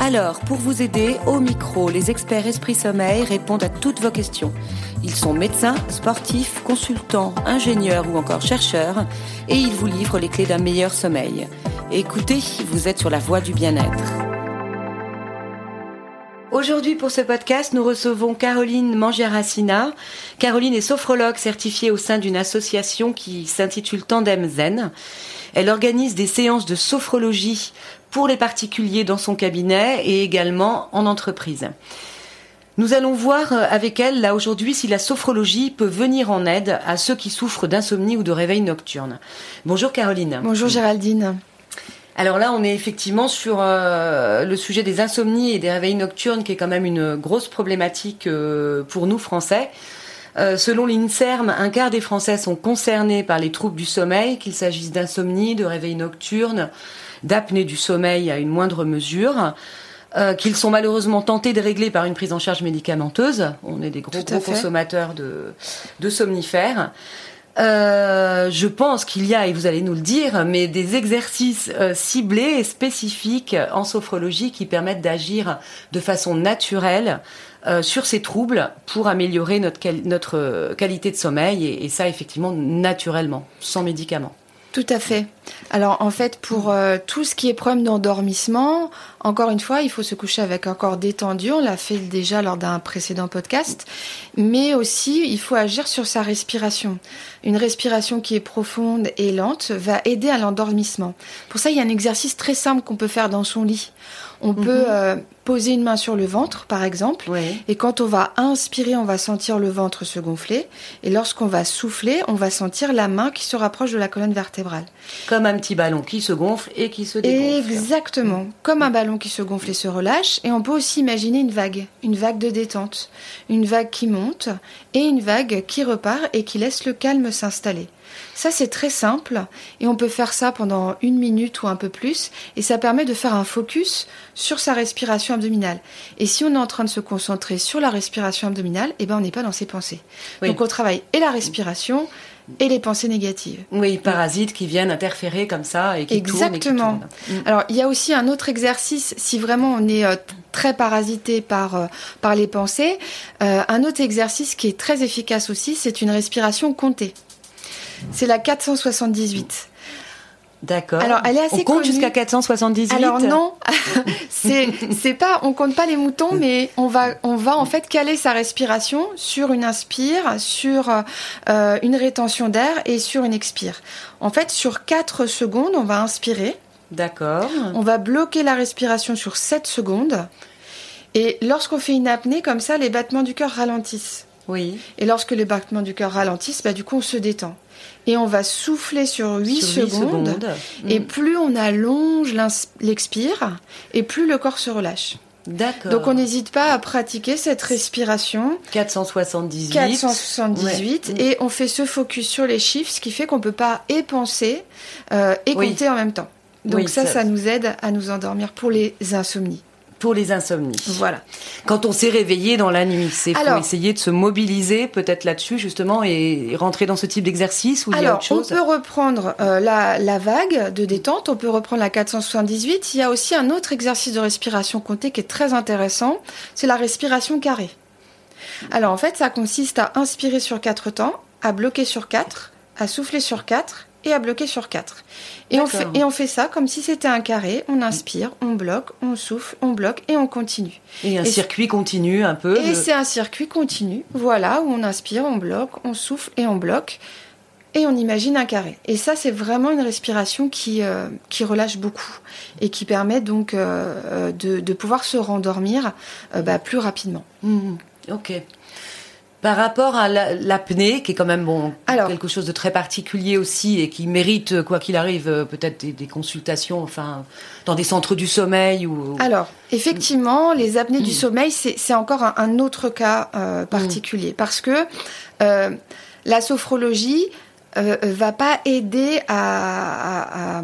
Alors, pour vous aider, au micro, les experts Esprit Sommeil répondent à toutes vos questions. Ils sont médecins, sportifs, consultants, ingénieurs ou encore chercheurs et ils vous livrent les clés d'un meilleur sommeil. Écoutez, vous êtes sur la voie du bien-être. Aujourd'hui, pour ce podcast, nous recevons Caroline Mangiaracina. Caroline est sophrologue certifiée au sein d'une association qui s'intitule Tandem Zen. Elle organise des séances de sophrologie pour les particuliers dans son cabinet et également en entreprise. Nous allons voir euh, avec elle, là aujourd'hui, si la sophrologie peut venir en aide à ceux qui souffrent d'insomnie ou de réveil nocturne. Bonjour Caroline. Bonjour Géraldine. Alors là, on est effectivement sur euh, le sujet des insomnies et des réveils nocturnes, qui est quand même une grosse problématique euh, pour nous Français. Selon l'INSERM, un quart des Français sont concernés par les troubles du sommeil, qu'il s'agisse d'insomnie, de réveil nocturne, d'apnée du sommeil à une moindre mesure. Euh, qu'ils sont malheureusement tentés de régler par une prise en charge médicamenteuse. On est des gros, consommateurs de, de somnifères. Euh, je pense qu'il y a, et vous allez nous le dire, mais des exercices euh, ciblés et spécifiques en sophrologie qui permettent d'agir de façon naturelle sur ces troubles pour améliorer notre, notre qualité de sommeil et, et ça effectivement naturellement, sans médicaments. Tout à fait. Alors en fait, pour euh, tout ce qui est problème d'endormissement, encore une fois, il faut se coucher avec un corps détendu. On l'a fait déjà lors d'un précédent podcast. Mais aussi, il faut agir sur sa respiration. Une respiration qui est profonde et lente va aider à l'endormissement. Pour ça, il y a un exercice très simple qu'on peut faire dans son lit. On mhm. peut euh, poser une main sur le ventre, par exemple. Et quand on va inspirer, on va sentir le ventre se gonfler. Et lorsqu'on va souffler, on va sentir la main qui se rapproche de la colonne vertébrale. Comme un petit ballon qui se gonfle et qui se dégonfle. Exactement. Comme un ballon qui se gonfle et se relâche. Et on peut aussi imaginer une vague. Une vague de détente. Une vague qui monte et une vague qui repart et qui laisse le calme s'installer. Ça, c'est très simple et on peut faire ça pendant une minute ou un peu plus et ça permet de faire un focus sur sa respiration abdominale. Et si on est en train de se concentrer sur la respiration abdominale, eh ben, on n'est pas dans ses pensées. Donc, on travaille et la respiration et les pensées négatives. Oui, parasites qui viennent interférer comme ça et qui Exactement. Tournent mm. Alors, il y a aussi un autre exercice, si vraiment on est euh, très parasité par, euh, par les pensées, euh, un autre exercice qui est très efficace aussi, c'est une respiration comptée. C'est la 478. D'accord. Alors, elle est assez On compte jusqu'à 478. Alors non, c'est c'est pas, on compte pas les moutons, mais on va on va en fait caler sa respiration sur une inspire, sur euh, une rétention d'air et sur une expire. En fait, sur 4 secondes, on va inspirer. D'accord. On va bloquer la respiration sur 7 secondes. Et lorsqu'on fait une apnée comme ça, les battements du cœur ralentissent. Oui. Et lorsque les battements du cœur ralentissent, bah, du coup, on se détend. Et on va souffler sur 8, secondes. Et mm. plus on allonge l'expire, et plus le corps se relâche. D'accord. Donc on n'hésite pas à pratiquer cette respiration. 478. 478. Et on fait ce focus sur les chiffres, ce qui fait qu'on ne peut pas y penser euh, et compter en même temps. Donc ça, ça nous aide à nous endormir pour les insomnies pour les insomnies. Voilà. Quand on s'est réveillé dans la nuit, c'est faut essayer de se mobiliser peut-être là-dessus justement et rentrer dans ce type d'exercice ou il y a autre chose. On peut reprendre euh, la, la, vague de détente, on peut reprendre la 478. Il y a aussi un autre exercice de respiration comptée qui est très intéressant, c'est la respiration carrée. Alors en fait, ça consiste à inspirer sur quatre temps, à bloquer sur quatre, à souffler sur quatre et à bloquer sur 4. Et on, fait, et on fait ça comme si c'était un carré. On inspire, on bloque, on souffle, on bloque et on continue. Et un circuit continu un peu. Et c'est un circuit continu, voilà, où on inspire, on bloque, on souffle et on bloque. Et on imagine un carré. Et ça, c'est vraiment une respiration qui, euh, qui relâche beaucoup et qui permet donc euh, de, de, pouvoir se rendormir euh, bah, plus rapidement. Mmh. Ok. Par rapport à l'apnée, qui est quand même bon quelque chose de très particulier aussi et qui mérite, quoi qu'il arrive, euh, peut-être des, consultations, enfin, dans des centres du sommeil ou. Alors, effectivement, les apnées du mm. sommeil, c'est encore un, autre cas euh, particulier mm. parce que euh, la sophrologie euh, va pas aider à,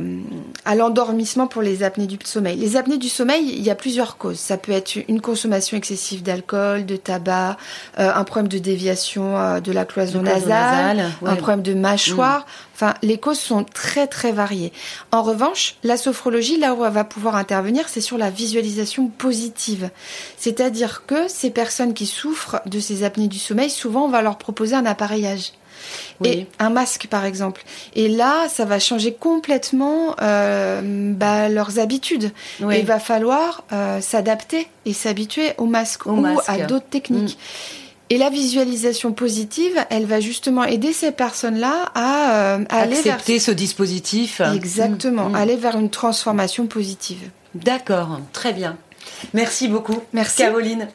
à, l'endormissement pour les apnées du sommeil. Les apnées du sommeil, il y a plusieurs causes. Ça peut être une consommation excessive d'alcool, de tabac, euh, un problème de déviation euh, de la cloison, nasale, un problème de mâchoire. Mm. Enfin, les causes sont très très variées. En revanche, la sophrologie, là où elle va pouvoir intervenir, c'est sur la visualisation positive. C'est-à-dire que ces personnes qui souffrent de ces apnées du sommeil, souvent on va leur proposer un appareillage et un masque par exemple. Et là, ça va changer complètement euh, bah, leurs habitudes. il va falloir euh, s'adapter et s'habituer au masque ou à d'autres techniques. Mm. Et la visualisation positive, elle va justement aider ces personnes-là à, euh, accepter ce dispositif. Exactement, mm. aller vers une transformation positive. D'accord, très bien. Merci beaucoup. Merci. Caroline.